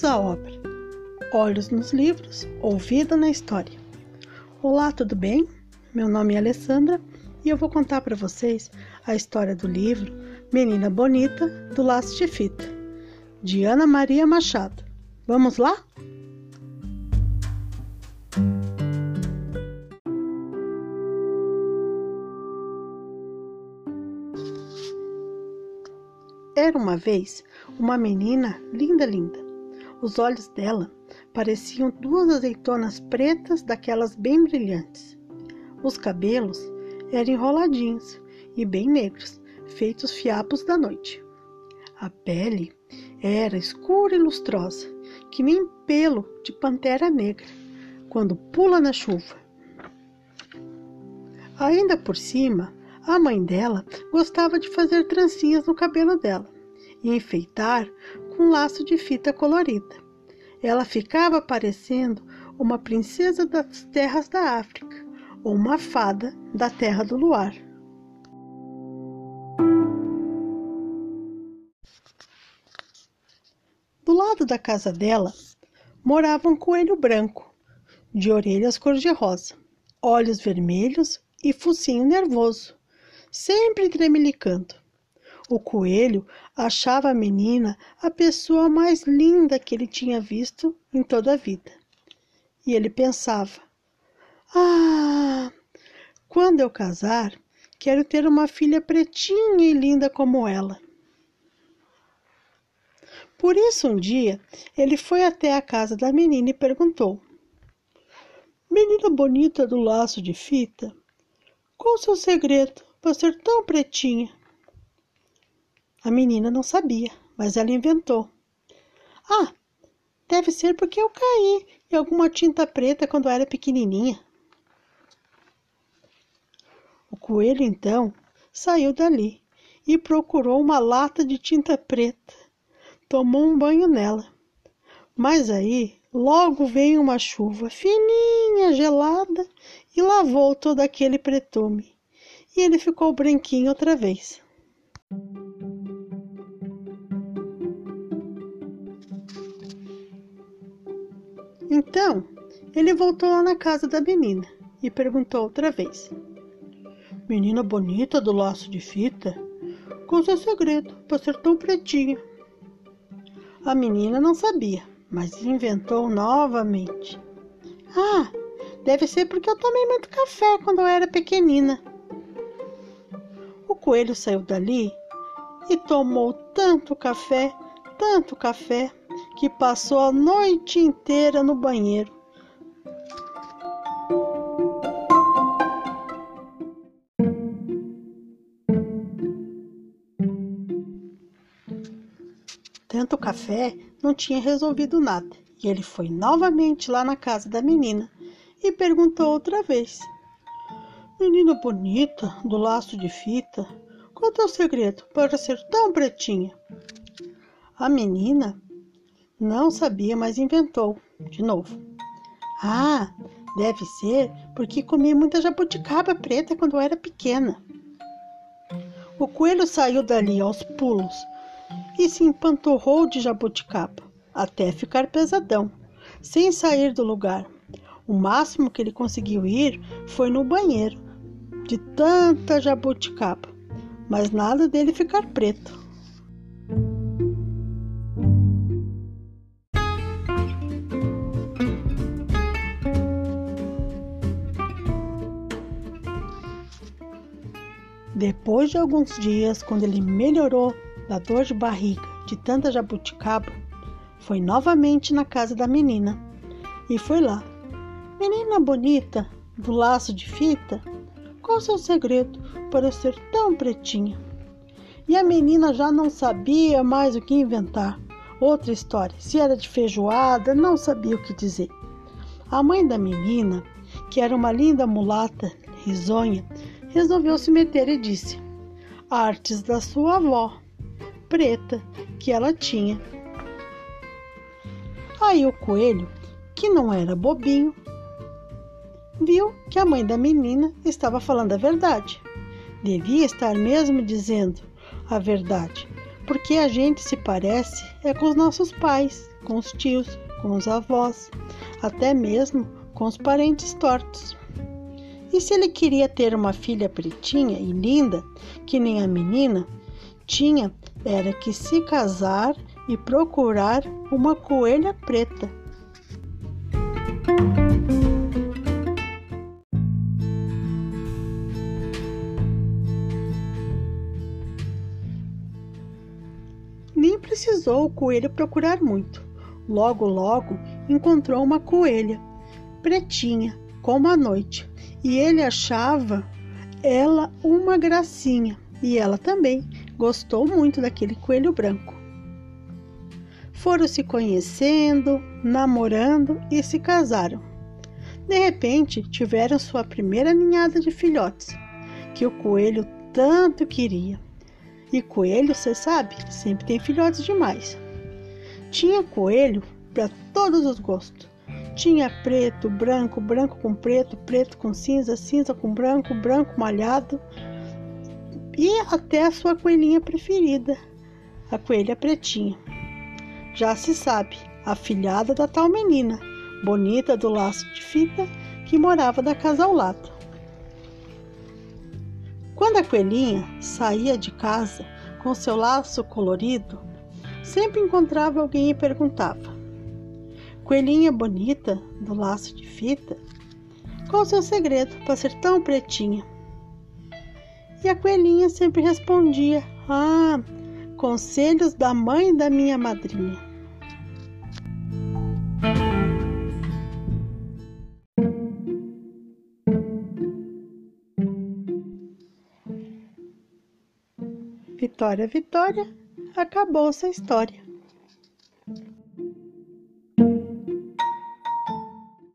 Vamos à obra. Olhos nos livros, ouvido na história. Olá, tudo bem? Meu nome é Alessandra e eu vou contar para vocês a história do livro Menina Bonita do Laço de Fita, de Ana Maria Machado. Vamos lá? Era uma vez uma menina linda, linda. Os olhos dela pareciam duas azeitonas pretas daquelas bem brilhantes. Os cabelos eram enroladinhos e bem negros, feitos fiapos da noite. A pele era escura e lustrosa, que nem pelo de pantera negra, quando pula na chuva. Ainda por cima, a mãe dela gostava de fazer trancinhas no cabelo dela e enfeitar com laço de fita colorida. Ela ficava parecendo uma princesa das terras da África ou uma fada da terra do luar. Do lado da casa dela morava um coelho branco, de orelhas cor-de-rosa, olhos vermelhos e focinho nervoso sempre tremelicando. O coelho achava a menina a pessoa mais linda que ele tinha visto em toda a vida. E ele pensava: Ah, quando eu casar, quero ter uma filha pretinha e linda como ela. Por isso, um dia, ele foi até a casa da menina e perguntou: Menina bonita do laço de fita, qual o seu segredo? para ser tão pretinha? A menina não sabia, mas ela inventou. Ah, deve ser porque eu caí em alguma tinta preta quando era pequenininha. O coelho então saiu dali e procurou uma lata de tinta preta. Tomou um banho nela. Mas aí logo veio uma chuva fininha, gelada e lavou todo aquele pretume e ele ficou branquinho outra vez. Então, ele voltou lá na casa da menina e perguntou outra vez: Menina bonita do laço de fita, qual o seu segredo para ser tão pretinha? A menina não sabia, mas inventou novamente. Ah, deve ser porque eu tomei muito café quando eu era pequenina coelho saiu dali e tomou tanto café, tanto café, que passou a noite inteira no banheiro. Tanto café não tinha resolvido nada, e ele foi novamente lá na casa da menina e perguntou outra vez. Menina bonita, do laço de fita, qual é o segredo para ser tão pretinha? A menina não sabia, mas inventou de novo. Ah, deve ser porque comi muita jabuticaba preta quando era pequena. O coelho saiu dali aos pulos e se empanturrou de jabuticaba até ficar pesadão, sem sair do lugar. O máximo que ele conseguiu ir foi no banheiro, de tanta jabuticaba, mas nada dele ficar preto. Depois de alguns dias, quando ele melhorou da dor de barriga de tanta jabuticaba, foi novamente na casa da menina e foi lá. Menina bonita, do laço de fita, qual seu segredo para ser tão pretinha? E a menina já não sabia mais o que inventar. Outra história. Se era de feijoada, não sabia o que dizer. A mãe da menina, que era uma linda mulata, risonha, resolveu se meter e disse: Artes da sua avó, preta, que ela tinha. Aí o coelho, que não era bobinho, viu que a mãe da menina estava falando a verdade. Devia estar mesmo dizendo a verdade, porque a gente se parece é com os nossos pais, com os tios, com os avós, até mesmo com os parentes tortos. E se ele queria ter uma filha pretinha e linda, que nem a menina, tinha era que se casar e procurar uma coelha preta. Nem precisou o coelho procurar muito. Logo, logo encontrou uma coelha, pretinha, como a noite, e ele achava ela uma gracinha, e ela também gostou muito daquele coelho branco. Foram se conhecendo, namorando e se casaram. De repente, tiveram sua primeira ninhada de filhotes, que o coelho tanto queria. E coelho, você sabe, sempre tem filhotes demais. Tinha coelho para todos os gostos. Tinha preto, branco, branco com preto, preto com cinza, cinza com branco, branco malhado. E até a sua coelhinha preferida, a coelha pretinha. Já se sabe, a filhada da tal menina, bonita do laço de fita, que morava da casa ao lado. Quando a coelhinha saía de casa com seu laço colorido, sempre encontrava alguém e perguntava: Coelhinha bonita do laço de fita, qual o seu segredo para ser tão pretinha? E a coelhinha sempre respondia: Ah, conselhos da mãe da minha madrinha. Vitória, Vitória, acabou essa história.